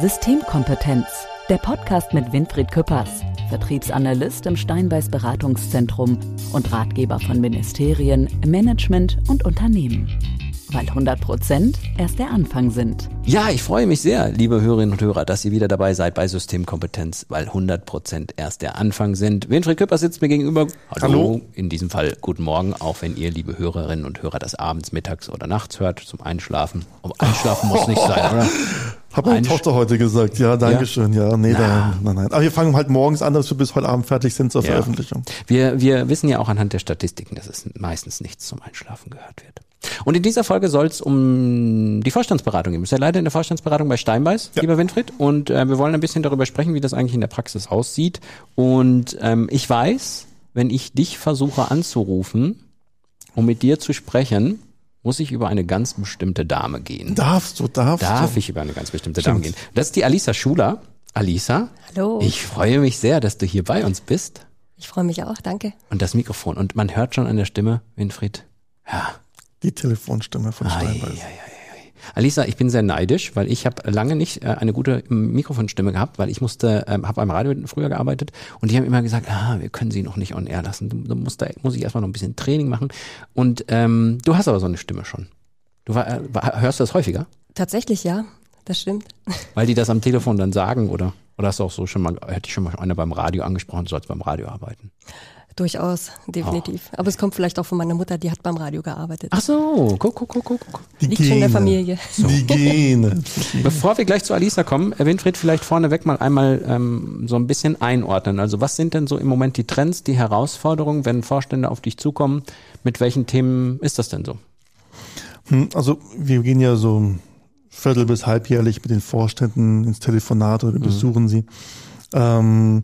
Systemkompetenz. Der Podcast mit Winfried Küppers, Vertriebsanalyst im Steinbeiß Beratungszentrum und Ratgeber von Ministerien, Management und Unternehmen. Weil 100 Prozent erst der Anfang sind. Ja, ich freue mich sehr, liebe Hörerinnen und Hörer, dass ihr wieder dabei seid bei Systemkompetenz, weil 100 Prozent erst der Anfang sind. Winfried Küppers sitzt mir gegenüber. Hallo. Hallo. In diesem Fall guten Morgen, auch wenn ihr, liebe Hörerinnen und Hörer, das abends, mittags oder nachts hört zum Einschlafen. Aber Einschlafen muss nicht sein, oder? Hat meine Tochter heute gesagt. Ja, Dankeschön. Ja, ja nee, da, nein, nein. Aber wir fangen halt morgens an, dass wir bis heute Abend fertig sind zur ja. Veröffentlichung. Wir, wir wissen ja auch anhand der Statistiken, dass es meistens nichts zum Einschlafen gehört wird. Und in dieser Folge soll es um die Vorstandsberatung gehen. Du bist ja leider in der Vorstandsberatung bei Steinbeiß, ja. lieber Winfried. Und äh, wir wollen ein bisschen darüber sprechen, wie das eigentlich in der Praxis aussieht. Und ähm, ich weiß, wenn ich dich versuche anzurufen, um mit dir zu sprechen, muss ich über eine ganz bestimmte Dame gehen. Darfst du, darfst Darf du. Darf ich über eine ganz bestimmte Stimmt. Dame gehen. Das ist die Alisa Schuler. Alisa. Hallo. Ich freue mich sehr, dass du hier bei uns bist. Ich freue mich auch, danke. Und das Mikrofon. Und man hört schon an der Stimme, Winfried. Ja. Die Telefonstimme von Steinbeiß. Alisa, ich bin sehr neidisch, weil ich habe lange nicht äh, eine gute Mikrofonstimme gehabt, weil ich musste, ähm, habe beim Radio früher gearbeitet und die haben immer gesagt, ah, wir können sie noch nicht on air lassen. Du, musst da, muss ich erstmal noch ein bisschen Training machen. Und ähm, du hast aber so eine Stimme schon. Du war, äh, hörst du das häufiger? Tatsächlich, ja. Das stimmt. Weil die das am Telefon dann sagen, oder? Oder hast du auch so schon mal, hätte ich schon mal einer beim Radio angesprochen, du sollst beim Radio arbeiten? Durchaus, definitiv. Oh. Aber es kommt vielleicht auch von meiner Mutter, die hat beim Radio gearbeitet. Ach so, guck, guck, guck, guck. Die Liegt Gene. schon in der Familie. So. Die Gene. Bevor wir gleich zu Alisa kommen, Winfried, vielleicht vorneweg mal einmal ähm, so ein bisschen einordnen. Also was sind denn so im Moment die Trends, die Herausforderungen, wenn Vorstände auf dich zukommen? Mit welchen Themen ist das denn so? Hm, also wir gehen ja so viertel- bis halbjährlich mit den Vorständen ins Telefonat oder wir mhm. besuchen sie. Ähm,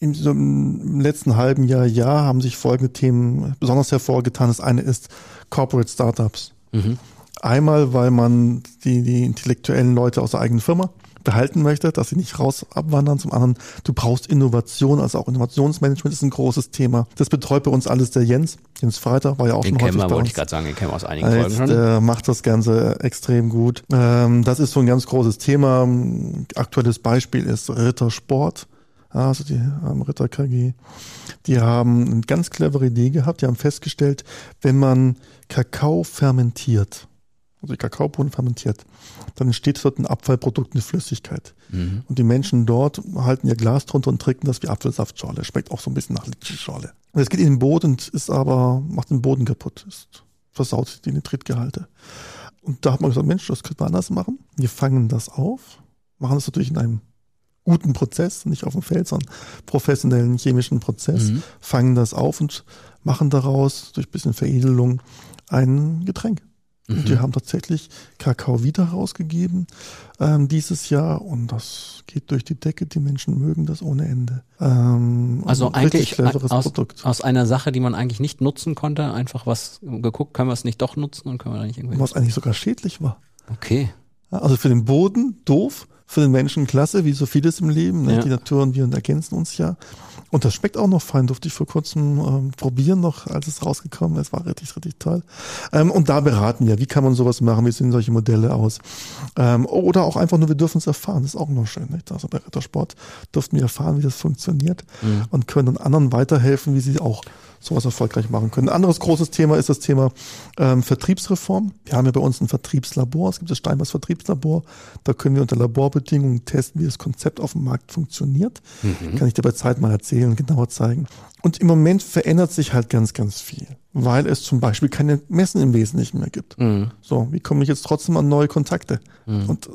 im, so im letzten halben Jahr, Jahr haben sich folgende Themen besonders hervorgetan. Das eine ist Corporate Startups. Mhm. Einmal, weil man die, die intellektuellen Leute aus der eigenen Firma behalten möchte, dass sie nicht raus abwandern. Zum anderen, du brauchst Innovation, also auch Innovationsmanagement ist ein großes Thema. Das betreut bei uns alles der Jens. Jens Freitag war ja auch den schon häufig wir, wollte ich gerade sagen, den kennen wir aus einigen Folgen schon. Der macht das Ganze extrem gut. Ähm, das ist so ein ganz großes Thema. Aktuelles Beispiel ist Rittersport also die ähm, Ritter KG, die haben eine ganz clevere Idee gehabt. Die haben festgestellt, wenn man Kakao fermentiert, also die Kakaobohnen fermentiert, dann entsteht dort ein Abfallprodukt, eine Flüssigkeit. Mhm. Und die Menschen dort halten ihr Glas drunter und trinken das wie Apfelsaftschorle. Schmeckt auch so ein bisschen nach Litschschorle. Und es geht in den Boden und ist aber, macht den Boden kaputt, ist versaut die Nitritgehalte. Und da hat man gesagt, Mensch, das könnte man anders machen. Wir fangen das auf, machen das natürlich in einem guten Prozess, nicht auf dem Feld, sondern professionellen chemischen Prozess, mhm. fangen das auf und machen daraus durch bisschen Veredelung ein Getränk. Mhm. Und die haben tatsächlich Kakao wieder rausgegeben ähm, dieses Jahr und das geht durch die Decke. Die Menschen mögen das ohne Ende. Ähm, also, also eigentlich aus, Produkt. aus einer Sache, die man eigentlich nicht nutzen konnte, einfach was geguckt, können wir es nicht doch nutzen und können wir da nicht irgendwie. Was eigentlich sogar schädlich war. Okay. Also für den Boden doof, für den Menschen klasse, wie so vieles im Leben. Ne? Ja. Die Natur und wir ergänzen uns ja. Und das schmeckt auch noch fein, durfte ich vor kurzem ähm, probieren noch, als es rausgekommen ist. War richtig, richtig toll. Ähm, und da beraten wir, wie kann man sowas machen, wie sehen solche Modelle aus. Ähm, oder auch einfach nur, wir dürfen es erfahren, das ist auch noch schön. Nicht? Also bei Rittersport durften wir erfahren, wie das funktioniert mhm. und können dann anderen weiterhelfen, wie sie auch sowas erfolgreich machen können. Ein anderes großes Thema ist das Thema ähm, Vertriebsreform. Wir haben ja bei uns ein Vertriebslabor, es gibt das Steinbachs Vertriebslabor. Da können wir unter Laborbedingungen testen, wie das Konzept auf dem Markt funktioniert. Mhm. Kann ich dir bei Zeit mal erzählen, genauer zeigen. Und im Moment verändert sich halt ganz, ganz viel, weil es zum Beispiel keine Messen im Wesentlichen mehr gibt. Mhm. So, wie komme ich jetzt trotzdem an neue Kontakte? Mhm. Und äh,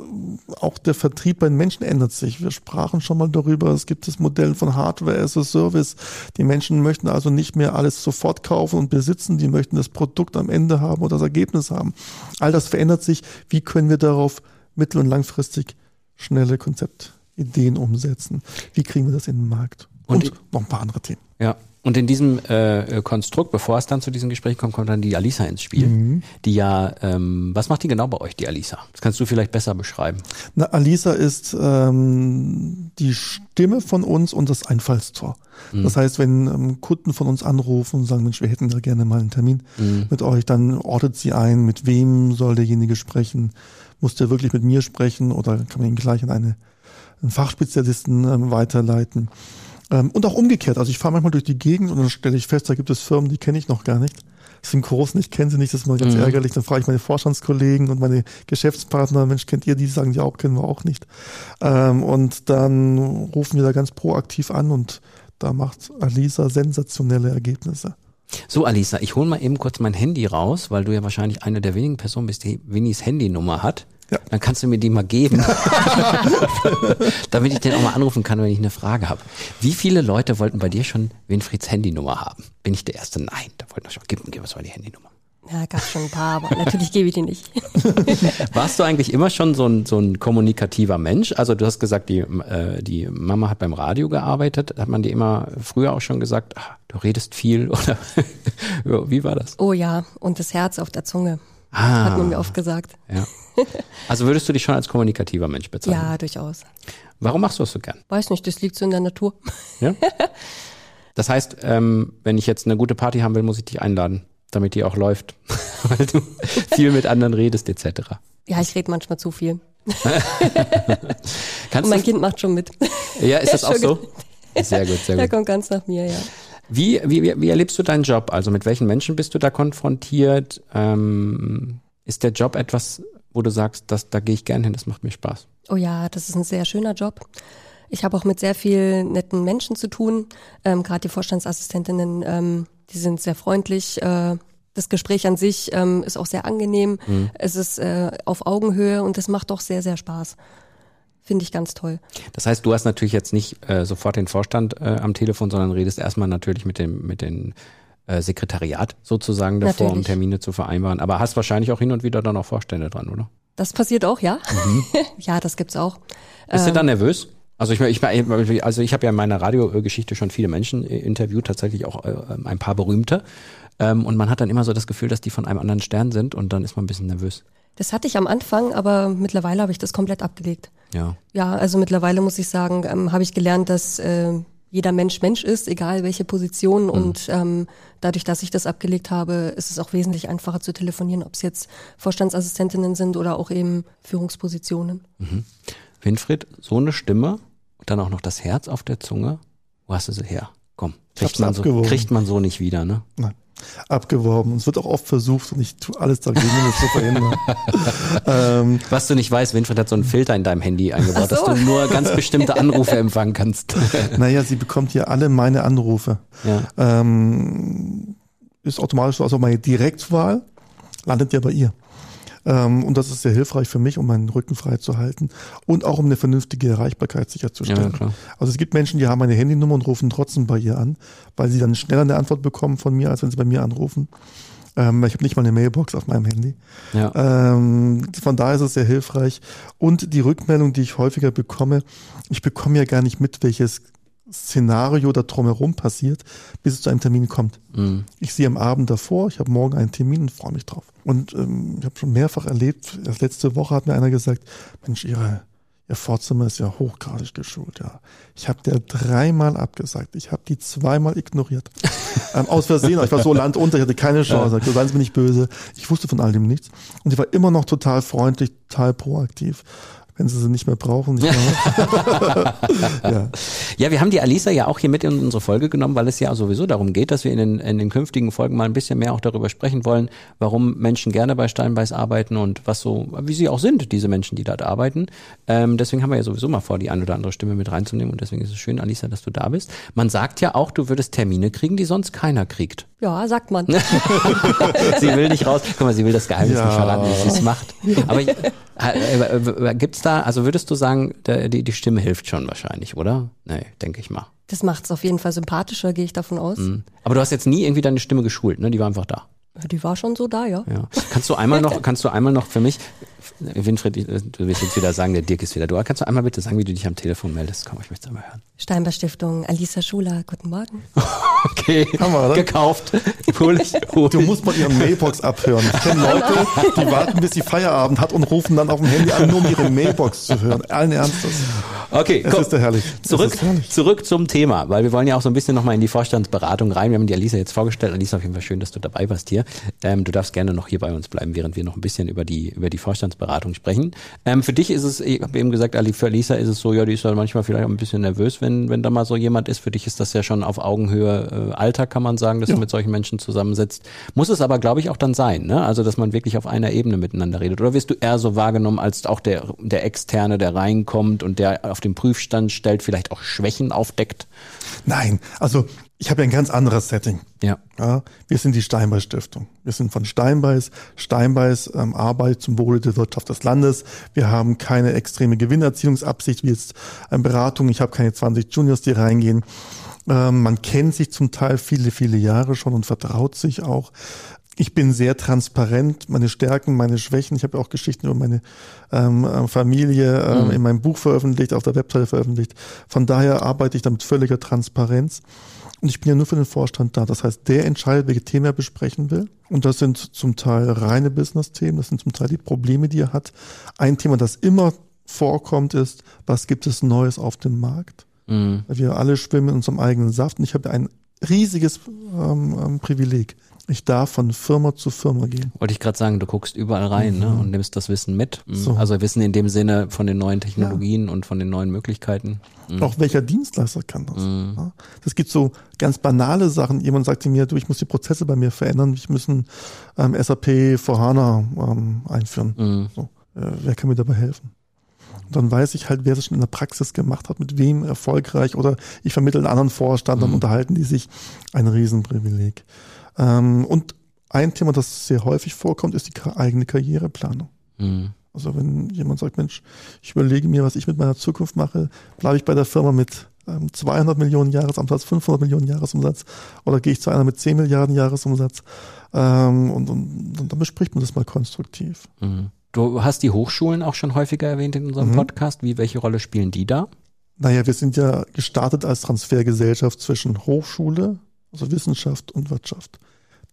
auch der Vertrieb bei den Menschen ändert sich. Wir sprachen schon mal darüber, es gibt das Modell von Hardware as a Service. Die Menschen möchten also nicht mehr alles sofort kaufen und besitzen, die möchten das Produkt am Ende haben oder das Ergebnis haben. All das verändert sich. Wie können wir darauf mittel- und langfristig schnelle Konzeptideen umsetzen? Wie kriegen wir das in den Markt? Und, und noch ein paar andere Themen. Ja. Und in diesem äh, Konstrukt, bevor es dann zu diesem Gespräch kommt, kommt dann die Alisa ins Spiel. Mhm. Die ja, ähm, was macht die genau bei euch, die Alisa? Das kannst du vielleicht besser beschreiben. Na, Alisa ist ähm, die Stimme von uns und das Einfallstor. Mhm. Das heißt, wenn ähm, Kunden von uns anrufen und sagen, Mensch, wir hätten da gerne mal einen Termin mhm. mit euch, dann ortet sie ein, mit wem soll derjenige sprechen, muss der wirklich mit mir sprechen oder kann man ihn gleich an eine, einen Fachspezialisten ähm, weiterleiten. Ähm, und auch umgekehrt. Also ich fahre manchmal durch die Gegend und dann stelle ich fest, da gibt es Firmen, die kenne ich noch gar nicht. sind groß ich kenne sie nicht, das ist mal ganz mhm. ärgerlich. Dann frage ich meine Vorstandskollegen und meine Geschäftspartner, Mensch, kennt ihr die? Sagen die auch, kennen wir auch nicht. Ähm, und dann rufen wir da ganz proaktiv an und da macht Alisa sensationelle Ergebnisse. So, Alisa, ich hole mal eben kurz mein Handy raus, weil du ja wahrscheinlich eine der wenigen Personen bist, die Winnies Handynummer hat. Ja. Dann kannst du mir die mal geben, damit ich den auch mal anrufen kann, wenn ich eine Frage habe. Wie viele Leute wollten bei dir schon Winfrieds Handynummer haben? Bin ich der Erste? Nein, da wollten wir schon. Gib, gib uns mal die Handynummer. Ja, gab schon ein paar, aber natürlich gebe ich die nicht. Warst du eigentlich immer schon so ein, so ein kommunikativer Mensch? Also du hast gesagt, die, äh, die Mama hat beim Radio gearbeitet. Hat man dir immer früher auch schon gesagt, ach, du redest viel oder wie war das? Oh ja, und das Herz auf der Zunge. Ah, hat man mir oft gesagt. Ja. Also würdest du dich schon als kommunikativer Mensch bezeichnen? Ja, durchaus. Warum machst du das so gern? Weiß nicht, das liegt so in der Natur. Ja? Das heißt, ähm, wenn ich jetzt eine gute Party haben will, muss ich dich einladen damit die auch läuft, weil du viel mit anderen redest etc. Ja, ich rede manchmal zu viel. Und mein Kind macht schon mit. Ja, ist das auch so? Sehr gut, sehr gut. Der kommt ganz nach mir, ja. Wie, wie, wie erlebst du deinen Job? Also mit welchen Menschen bist du da konfrontiert? Ähm, ist der Job etwas, wo du sagst, das, da gehe ich gern hin, das macht mir Spaß? Oh ja, das ist ein sehr schöner Job. Ich habe auch mit sehr vielen netten Menschen zu tun. Ähm, Gerade die Vorstandsassistentinnen ähm, die sind sehr freundlich. Äh, das Gespräch an sich ähm, ist auch sehr angenehm. Mhm. Es ist äh, auf Augenhöhe und es macht doch sehr, sehr Spaß. Finde ich ganz toll. Das heißt, du hast natürlich jetzt nicht äh, sofort den Vorstand äh, am Telefon, sondern redest erstmal natürlich mit dem, mit dem äh, Sekretariat sozusagen davor, natürlich. um Termine zu vereinbaren. Aber hast wahrscheinlich auch hin und wieder dann auch Vorstände dran, oder? Das passiert auch, ja. Mhm. ja, das gibt's auch. Bist ähm, du dann nervös? Also ich, ich also ich habe ja in meiner Radiogeschichte schon viele Menschen interviewt, tatsächlich auch äh, ein paar berühmte. Ähm, und man hat dann immer so das Gefühl, dass die von einem anderen Stern sind und dann ist man ein bisschen nervös. Das hatte ich am Anfang, aber mittlerweile habe ich das komplett abgelegt. Ja. Ja, also mittlerweile muss ich sagen, ähm, habe ich gelernt, dass äh, jeder Mensch Mensch ist, egal welche Position. Mhm. Und ähm, dadurch, dass ich das abgelegt habe, ist es auch wesentlich einfacher zu telefonieren, ob es jetzt Vorstandsassistentinnen sind oder auch eben Führungspositionen. Mhm. Winfried, so eine Stimme und dann auch noch das Herz auf der Zunge. Wo hast du sie her? Komm, kriegt, man so, kriegt man so nicht wieder, ne? Nein. Abgeworben. Und es wird auch oft versucht und ich tue alles dagegen, um es zu verhindern. ähm, Was du nicht weißt, Winfried hat so einen Filter in deinem Handy eingebaut, so. dass du nur ganz bestimmte Anrufe empfangen kannst. naja, sie bekommt ja alle meine Anrufe. Ja. Ähm, ist automatisch so, also meine Direktwahl landet ja bei ihr. Ähm, und das ist sehr hilfreich für mich, um meinen Rücken frei zu halten und auch um eine vernünftige Erreichbarkeit sicherzustellen. Ja, also es gibt Menschen, die haben meine Handynummer und rufen trotzdem bei ihr an, weil sie dann schneller eine Antwort bekommen von mir, als wenn sie bei mir anrufen. Ähm, ich habe nicht mal eine Mailbox auf meinem Handy. Ja. Ähm, von daher ist es sehr hilfreich. Und die Rückmeldung, die ich häufiger bekomme, ich bekomme ja gar nicht mit, welches Szenario da drumherum passiert, bis es zu einem Termin kommt. Mhm. Ich sehe am Abend davor, ich habe morgen einen Termin und freue mich drauf. Und ähm, ich habe schon mehrfach erlebt, erst letzte Woche hat mir einer gesagt, Mensch, Ihre, Ihr Vorzimmer ist ja hochgradig geschult, ja. Ich habe der dreimal abgesagt. Ich habe die zweimal ignoriert. ähm, aus Versehen, ich war so landunter, ich hatte keine Chance. Ja. Seien Sie mir nicht böse. Ich wusste von all dem nichts. Und sie war immer noch total freundlich, total proaktiv wenn sie sie nicht mehr brauchen. Nicht mehr. ja. ja, wir haben die Alisa ja auch hier mit in unsere Folge genommen, weil es ja sowieso darum geht, dass wir in den, in den künftigen Folgen mal ein bisschen mehr auch darüber sprechen wollen, warum Menschen gerne bei Steinbeiß arbeiten und was so, wie sie auch sind, diese Menschen, die dort arbeiten. Ähm, deswegen haben wir ja sowieso mal vor, die ein oder andere Stimme mit reinzunehmen und deswegen ist es schön, Alisa, dass du da bist. Man sagt ja auch, du würdest Termine kriegen, die sonst keiner kriegt. Ja, sagt man. sie will nicht raus. Guck mal, sie will das Geheimnis ja. nicht verraten, wie sie es macht. Aber äh, äh, äh, gibt's da, also würdest du sagen, der, die, die Stimme hilft schon wahrscheinlich, oder? Nee, denke ich mal. Das macht es auf jeden Fall sympathischer, gehe ich davon aus. Mhm. Aber du hast jetzt nie irgendwie deine Stimme geschult, ne? Die war einfach da. Die war schon so da, ja. ja. Kannst du einmal noch, kannst du einmal noch für mich, Winfried, du willst jetzt wieder sagen, der Dirk ist wieder da. Kannst du einmal bitte sagen, wie du dich am Telefon meldest? Komm, ich möchte es einmal hören. Steinbar Stiftung, Alisa Schuler, guten Morgen. Okay, Haben wir, oder? gekauft. Hol ich, hol du musst mal ihren Mailbox abhören. Ich kenne Leute, die warten, bis sie Feierabend hat und rufen dann auf dem Handy an, nur um ihre Mailbox zu hören. Allen Ernstes. Okay, es komm, ist ja herrlich. Zurück, herrlich. zurück zum Thema, weil wir wollen ja auch so ein bisschen nochmal in die Vorstandsberatung rein. Wir haben die Alisa jetzt vorgestellt. Alisa, auf jeden Fall schön, dass du dabei warst hier. Ähm, du darfst gerne noch hier bei uns bleiben, während wir noch ein bisschen über die, über die Vorstandsberatung sprechen. Ähm, für dich ist es, ich habe eben gesagt, Ali, für Alisa ist es so, ja, die ist ja manchmal vielleicht auch ein bisschen nervös, wenn, wenn da mal so jemand ist. Für dich ist das ja schon auf Augenhöhe äh, Alltag, kann man sagen, dass ja. du mit solchen Menschen zusammensitzt. Muss es aber, glaube ich, auch dann sein, ne? Also, dass man wirklich auf einer Ebene miteinander redet. Oder wirst du eher so wahrgenommen als auch der, der Externe, der reinkommt und der auf dem Prüfstand stellt, vielleicht auch Schwächen aufdeckt? Nein, also ich habe ja ein ganz anderes Setting. Ja. ja. Wir sind die Steinbeis Stiftung. Wir sind von Steinbeis. Steinbeis ähm, arbeitet zum Wohle der Wirtschaft des Landes. Wir haben keine extreme Gewinnerzielungsabsicht wie jetzt ähm, Beratung. Ich habe keine 20 Juniors, die reingehen. Ähm, man kennt sich zum Teil viele, viele Jahre schon und vertraut sich auch. Ich bin sehr transparent, meine Stärken, meine Schwächen. Ich habe auch Geschichten über meine ähm, äh, Familie ähm, mhm. in meinem Buch veröffentlicht, auf der Webseite veröffentlicht. Von daher arbeite ich da mit völliger Transparenz. Und ich bin ja nur für den Vorstand da. Das heißt, der entscheidet, welche Themen er besprechen will. Und das sind zum Teil reine Business-Themen, das sind zum Teil die Probleme, die er hat. Ein Thema, das immer vorkommt, ist, was gibt es Neues auf dem Markt? Mhm. Wir alle schwimmen in unserem eigenen Saft und ich habe ein riesiges ähm, ähm, Privileg. Ich darf von Firma zu Firma gehen. Wollte ich gerade sagen, du guckst überall rein ne, mhm. ne, und nimmst das Wissen mit. Mhm. So. Also Wissen in dem Sinne von den neuen Technologien ja. und von den neuen Möglichkeiten. Mhm. Auch welcher Dienstleister kann das? Mhm. Das gibt so ganz banale Sachen. Jemand sagte mir, du, ich muss die Prozesse bei mir verändern. Ich müssen ähm, SAP vor HANA ähm, einführen. Mhm. So. Äh, wer kann mir dabei helfen? Und dann weiß ich halt, wer es schon in der Praxis gemacht hat, mit wem erfolgreich oder ich vermittle einen anderen Vorstand, dann mhm. unterhalten die sich. Ein Riesenprivileg. Ähm, und ein Thema, das sehr häufig vorkommt, ist die eigene Karriereplanung. Mhm. Also wenn jemand sagt, Mensch, ich überlege mir, was ich mit meiner Zukunft mache, bleibe ich bei der Firma mit 200 ähm, Millionen Jahresumsatz, 500 Millionen Jahresumsatz oder gehe ich zu einer mit 10 Milliarden Jahresumsatz? Ähm, und, und, und dann bespricht man das mal konstruktiv. Mhm. Du hast die Hochschulen auch schon häufiger erwähnt in unserem mhm. Podcast. Wie, welche Rolle spielen die da? Naja, wir sind ja gestartet als Transfergesellschaft zwischen Hochschule, also Wissenschaft und Wirtschaft.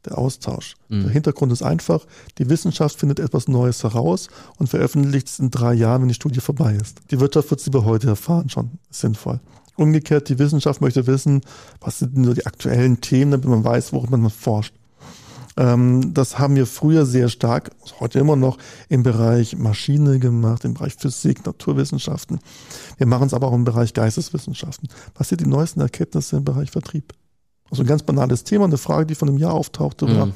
Der Austausch. Mhm. Der Hintergrund ist einfach, die Wissenschaft findet etwas Neues heraus und veröffentlicht es in drei Jahren, wenn die Studie vorbei ist. Die Wirtschaft wird es lieber heute erfahren, schon sinnvoll. Umgekehrt, die Wissenschaft möchte wissen, was sind nur die aktuellen Themen, damit man weiß, worüber man forscht. Ähm, das haben wir früher sehr stark, heute immer noch, im Bereich Maschine gemacht, im Bereich Physik, Naturwissenschaften. Wir machen es aber auch im Bereich Geisteswissenschaften. Was sind die neuesten Erkenntnisse im Bereich Vertrieb? Also ein ganz banales Thema, eine Frage, die von einem Jahr auftauchte, war, mhm.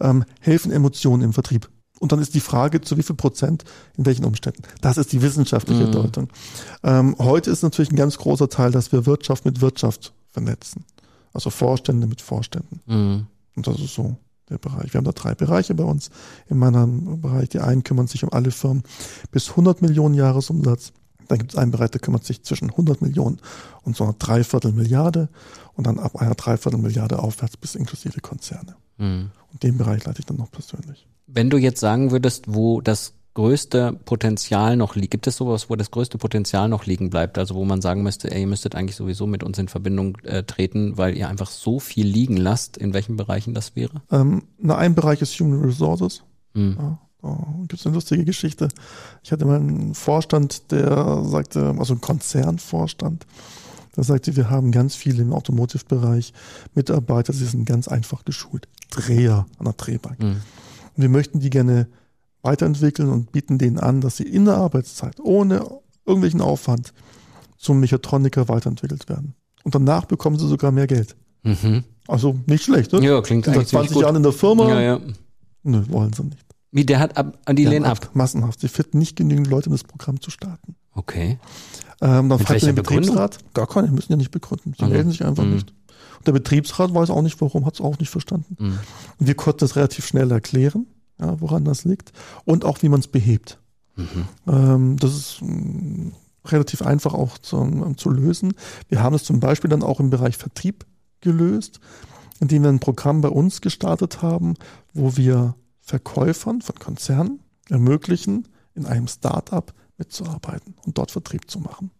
ähm, helfen Emotionen im Vertrieb? Und dann ist die Frage, zu wie viel Prozent, in welchen Umständen. Das ist die wissenschaftliche mhm. Deutung. Ähm, heute ist natürlich ein ganz großer Teil, dass wir Wirtschaft mit Wirtschaft vernetzen. Also Vorstände mit Vorständen. Mhm. Und das ist so der Bereich. Wir haben da drei Bereiche bei uns in meinem Bereich. Die einen kümmern sich um alle Firmen bis 100 Millionen Jahresumsatz. Dann gibt es einen Bereich, der kümmert sich zwischen 100 Millionen und so einer Dreiviertel Milliarde und dann ab einer Dreiviertel Milliarde aufwärts bis inklusive Konzerne. Mhm. Und den Bereich leite ich dann noch persönlich. Wenn du jetzt sagen würdest, wo das größte Potenzial noch liegt? Gibt es sowas, wo das größte Potenzial noch liegen bleibt? Also wo man sagen müsste, ey, ihr müsstet eigentlich sowieso mit uns in Verbindung äh, treten, weil ihr einfach so viel liegen lasst. In welchen Bereichen das wäre? Ähm, na, ein Bereich ist Human Resources. Mhm. Ja, da gibt es eine lustige Geschichte. Ich hatte mal einen Vorstand, der sagte, also ein Konzernvorstand, der sagte, wir haben ganz viele im Automotive-Bereich Mitarbeiter, sie sind ganz einfach geschult. Dreher an der Drehbank. Mhm. Und wir möchten die gerne weiterentwickeln und bieten denen an, dass sie in der Arbeitszeit ohne irgendwelchen Aufwand zum Mechatroniker weiterentwickelt werden. Und danach bekommen sie sogar mehr Geld. Mhm. Also nicht schlecht, ne? Ja, klingt seit 20 Jahren in der Firma. Ja, ja. Nö, wollen sie nicht. Wie, der hat ab, an die lehnen ab? Massenhaft. Sie finden nicht genügend Leute, um das Programm zu starten. Okay. Ähm, dann fragt der Betriebsrat. Gar keine, müssen ja nicht begründen. Sie also, melden sich einfach mh. nicht. Und der Betriebsrat weiß auch nicht, warum, hat es auch nicht verstanden. Mhm. Und wir konnten das relativ schnell erklären ja, woran das liegt und auch wie man es behebt. Mhm. Ähm, das ist mh, mm, relativ einfach auch zu, zu lösen. Wir haben es zum Beispiel dann auch im Bereich Vertrieb gelöst, indem wir ein Programm bei uns gestartet haben, wo wir Verkäufern von Konzernen ermöglichen, in einem Start-up mitzuarbeiten und dort Vertrieb zu machen.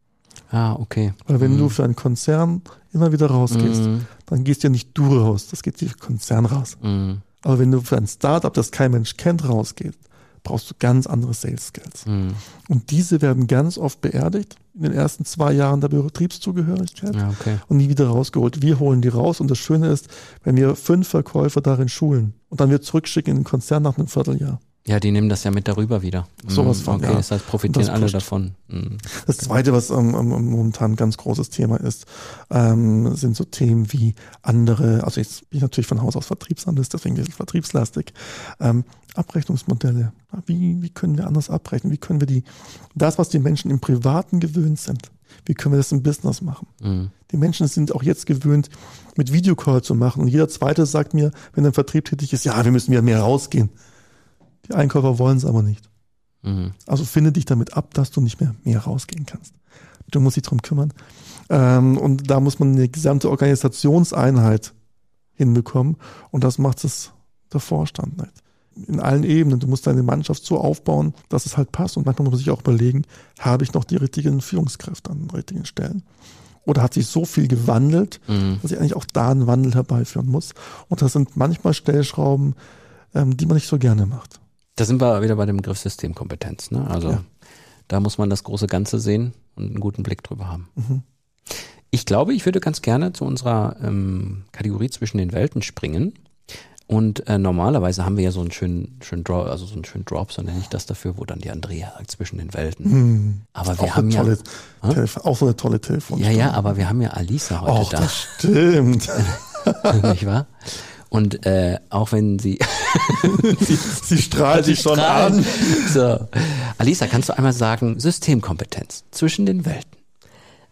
Ah, okay. Weil wenn mhm. du für einen Konzern immer wieder rausgehst, mhm. dann gehst ja nicht du raus, das geht der Konzern raus. Mhm. Aber wenn du für ein Startup, das kein Mensch kennt, rausgehst, brauchst du ganz andere Sales Skills. Mhm. Und diese werden ganz oft beerdigt in den ersten zwei Jahren der Betriebszugehörigkeit ja, okay. und nie wieder rausgeholt. Wir holen die raus und das Schöne ist, wenn wir fünf Verkäufer darin schulen und dann wir zurückschicken in den Konzern nach einem Vierteljahr, ja, die nehmen das ja mit darüber wieder. Sowas mhm, von. Okay, ja. das heißt, profitieren das alle davon. Mhm. Das zweite, was ähm, ähm, momentan ein ganz großes Thema ist, ähm, sind so Themen wie andere, also jetzt bin ich natürlich von Haus aus Vertriebsanalyst, deswegen bin ich vertriebslastig, ähm, Abrechnungsmodelle. Wie, wie können wir anders abrechnen? Wie können wir die, das, was die Menschen im Privaten gewöhnt sind, wie können wir das im Business machen? Mhm. Die Menschen sind auch jetzt gewöhnt, mit Videocall zu machen. Und jeder Zweite sagt mir, wenn ein Vertrieb tätig ist, ja, wir müssen wieder mehr rausgehen. Die Einkäufer wollen es aber nicht. Mhm. Also finde dich damit ab, dass du nicht mehr mehr rausgehen kannst. Du musst dich drum kümmern. Ähm, und da muss man eine gesamte Organisationseinheit hinbekommen. Und das macht es der Vorstand nicht. In allen Ebenen. Du musst deine Mannschaft so aufbauen, dass es halt passt. Und manchmal muss man sich auch überlegen, habe ich noch die richtigen Führungskräfte an den richtigen Stellen? Oder hat sich so viel gewandelt, mhm. dass ich eigentlich auch da einen Wandel herbeiführen muss? Und das sind manchmal Stellschrauben, ähm, die man nicht so gerne macht. Da sind wir wieder bei dem Begriff Systemkompetenz. Ne? Also ja. da muss man das große Ganze sehen und einen guten Blick drüber haben. Mhm. Ich glaube, ich würde ganz gerne zu unserer ähm, Kategorie zwischen den Welten springen. Und äh, normalerweise haben wir ja so einen schönen, schönen Drop, also so einen schönen Drop, so nenne ich das dafür, wo dann die Andrea sagt zwischen den Welten. Hm. Aber wir haben ja auch so eine tolle Telefon. Ja, ja, aber wir haben ja Alisa heute Och, da. Das stimmt. Nicht wahr? Und äh, auch wenn sie sie, sie strahlt sich schon strahlen. an. So. Alisa, kannst du einmal sagen, Systemkompetenz zwischen den Welten?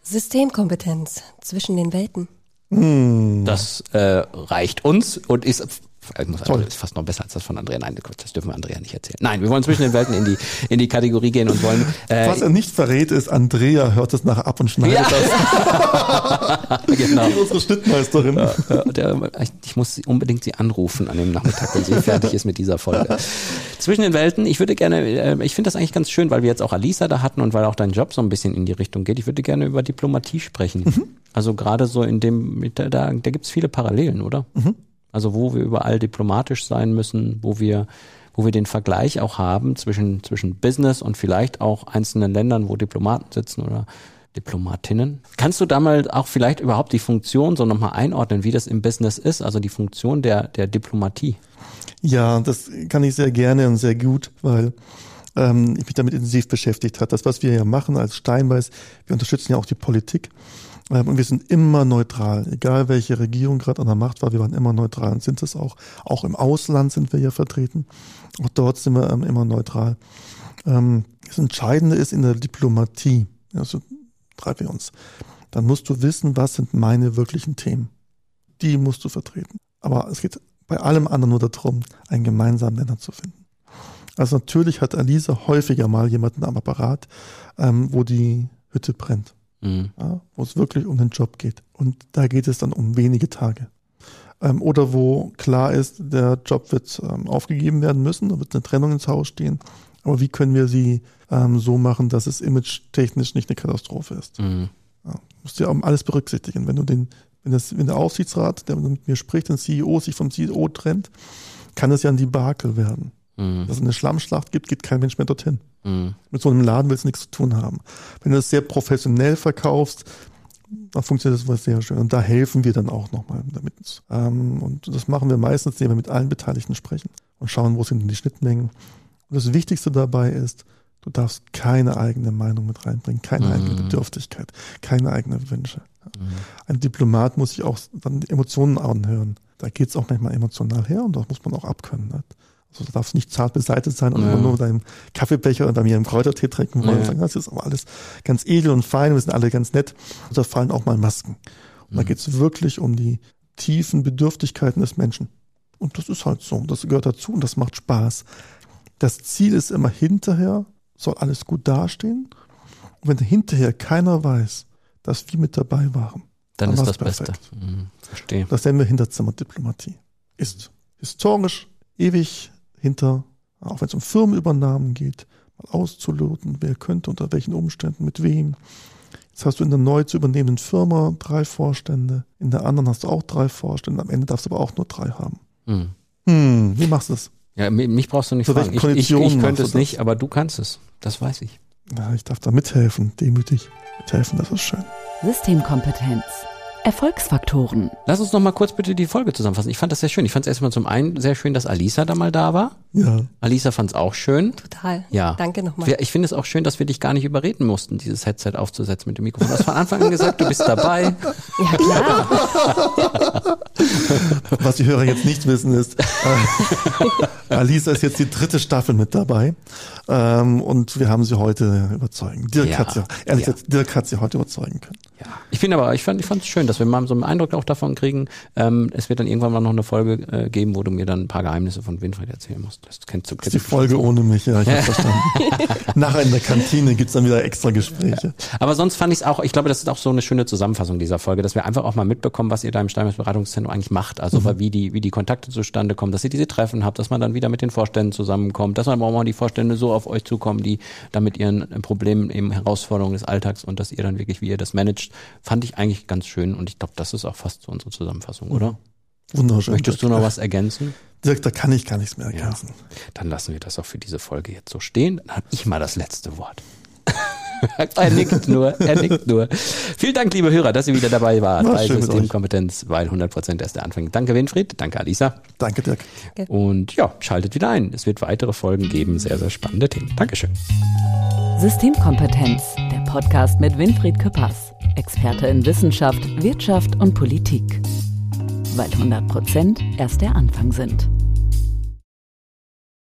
Systemkompetenz zwischen den Welten. Hm. Das äh, reicht uns und ist muss Toll. ist fast noch besser als das von Andrea. Nein, das dürfen wir Andrea nicht erzählen. Nein, wir wollen zwischen den Welten in die, in die Kategorie gehen und wollen. Äh, Was er nicht verrät, ist, Andrea hört es nachher ab und schneidet ja. das. genau. Die unsere Schnittmeisterin. Ja, der, ich muss unbedingt sie anrufen an dem Nachmittag, wenn sie fertig ist mit dieser Folge. zwischen den Welten, ich würde gerne, äh, ich finde das eigentlich ganz schön, weil wir jetzt auch Alisa da hatten und weil auch dein Job so ein bisschen in die Richtung geht. Ich würde gerne über Diplomatie sprechen. Mhm. Also gerade so in dem, da, da, da gibt es viele Parallelen, oder? Mhm. Also wo wir überall diplomatisch sein müssen, wo wir, wo wir den Vergleich auch haben zwischen, zwischen Business und vielleicht auch einzelnen Ländern, wo Diplomaten sitzen oder Diplomatinnen. Kannst du da mal auch vielleicht überhaupt die Funktion so nochmal einordnen, wie das im Business ist, also die Funktion der, der Diplomatie? Ja, das kann ich sehr gerne und sehr gut, weil ähm, ich mich damit intensiv beschäftigt hat. Das, was wir ja machen als Steinbeiß, wir unterstützen ja auch die Politik. Ähm, und wir sind immer neutral, egal welche Regierung gerade an der Macht war, wir waren immer neutral und sind es auch. Auch im Ausland sind wir ja vertreten. Auch dort sind wir ähm, immer neutral. Ähm, das Entscheidende ist in der Diplomatie, also treiben wir uns, dann musst du wissen, was sind meine wirklichen Themen. Die musst du vertreten. Aber es geht bei allem anderen nur darum, einen gemeinsamen Nenner zu finden. Also natürlich hat Alisa häufiger mal jemanden am Apparat, wo die Hütte brennt mhm. ja, wo es wirklich um den Job geht. Und da geht es dann um wenige Tage. Ähm, oder wo klar ist, der Job wird ähm, aufgegeben werden müssen, da wird eine Trennung ins Haus stehen. Aber wie können wir sie ähm, so machen, dass es image-technisch nicht eine Katastrophe ist? Mhm. Ja, musst du ja alles berücksichtigen. Wenn du den, wenn das, wenn der Aufsichtsrat, der mit mir spricht, den CEO sich vom CEO trennt, kann es ja ein Debakel werden. Mhm. Dass es eine Schlammschlacht gibt, geht kein Mensch mehr dorthin. Mhm. Mit so einem Laden willst du nichts zu tun haben. Wenn du das sehr professionell verkaufst, dann funktioniert das was sehr schön. Und da helfen wir dann auch nochmal damit. Ähm, und das machen wir meistens, indem wir mit allen Beteiligten sprechen und schauen, wo sind denn die Schnittmengen. Und das Wichtigste dabei ist, du darfst keine eigene Meinung mit reinbringen, keine mhm. eigene Bedürftigkeit, keine eigenen Wünsche. Mhm. Ein Diplomat muss sich auch dann Emotionen anhören. Da geht es auch manchmal emotional her und das muss man auch abkönnen. Also du darfst nicht zart beseitigt sein und ja. nur deinen Kaffeebecher und bei mir einen Kräutertee trinken wollen ja. und sagen, das ist aber alles ganz edel und fein, wir sind alle ganz nett. Und da fallen auch mal Masken. Und mhm. da geht es wirklich um die tiefen Bedürftigkeiten des Menschen. Und das ist halt so. Das gehört dazu und das macht Spaß. Das Ziel ist immer hinterher, soll alles gut dastehen. Und wenn hinterher keiner weiß, dass wir mit dabei waren, dann, dann ist das perfekt. Beste. Mhm, verstehe. Das nennen wir Hinterzimmerdiplomatie. Ist historisch ewig hinter, auch wenn es um Firmenübernahmen geht, mal auszuloten, wer könnte unter welchen Umständen, mit wem, Jetzt hast du in der neu zu übernehmenden Firma drei Vorstände, in der anderen hast du auch drei Vorstände, am Ende darfst du aber auch nur drei haben. Hm, hm wie machst du das? Ja, mich brauchst du nicht so fragen. Ich, ich, ich könnte es nicht, aber du kannst es. Das weiß ich. Ja, ich darf da mithelfen, demütig mithelfen, das ist schön. Systemkompetenz. Erfolgsfaktoren. Lass uns noch mal kurz bitte die Folge zusammenfassen. Ich fand das sehr schön. Ich fand es erstmal zum einen sehr schön, dass Alisa da mal da war. Ja. Alisa fand es auch schön. Total. Ja. Danke nochmal. Ich finde es auch schön, dass wir dich gar nicht überreden mussten, dieses Headset aufzusetzen mit dem Mikrofon. Du hast von Anfang an gesagt, du bist dabei. Ja, klar. Was die Hörer jetzt nicht wissen ist, Alisa ist jetzt die dritte Staffel mit dabei. Ähm, und wir haben sie heute überzeugen. Dirk ja. hat sie, ehrlich ja. gesagt, Dirk hat sie heute überzeugen können. Ja. Ich finde aber, ich fand, ich fand es schön, dass wir mal so einen Eindruck auch davon kriegen. Ähm, es wird dann irgendwann mal noch eine Folge äh, geben, wo du mir dann ein paar Geheimnisse von Winfried erzählen musst. Das kennst du. Ist die Folge so. ohne mich, ja, ich habe verstanden. Nachher in der Kantine gibt's dann wieder extra Gespräche. Ja. Aber sonst fand ich es auch, ich glaube, das ist auch so eine schöne Zusammenfassung dieser Folge, dass wir einfach auch mal mitbekommen, was ihr da im Steinmetz Beratungszentrum eigentlich macht. Also mhm. wie die, wie die Kontakte zustande kommen, dass ihr diese Treffen habt, dass man dann wieder mit den Vorständen zusammenkommt, dass man auch mal die Vorstände so auf euch zukommen, die da mit ihren Problemen, eben Herausforderungen des Alltags und dass ihr dann wirklich, wie ihr das managt, fand ich eigentlich ganz schön und ich glaube, das ist auch fast so unsere Zusammenfassung, oder? Wunderschön. Möchtest du noch was ergänzen? Dirk, da kann ich gar nichts mehr ergänzen. Ja, dann lassen wir das auch für diese Folge jetzt so stehen. Dann habe ich mal das letzte Wort. er nickt nur, er nickt nur. Vielen Dank, liebe Hörer, dass ihr wieder dabei wart War bei Systemkompetenz, weil 100% erst der Anfang. Danke, Winfried. Danke, Alisa. Danke, Dirk. Und ja, schaltet wieder ein. Es wird weitere Folgen geben. Sehr, sehr spannende Themen. Dankeschön. Systemkompetenz, der Podcast mit Winfried Küppers, Experte in Wissenschaft, Wirtschaft und Politik. Weil 100% erst der Anfang sind.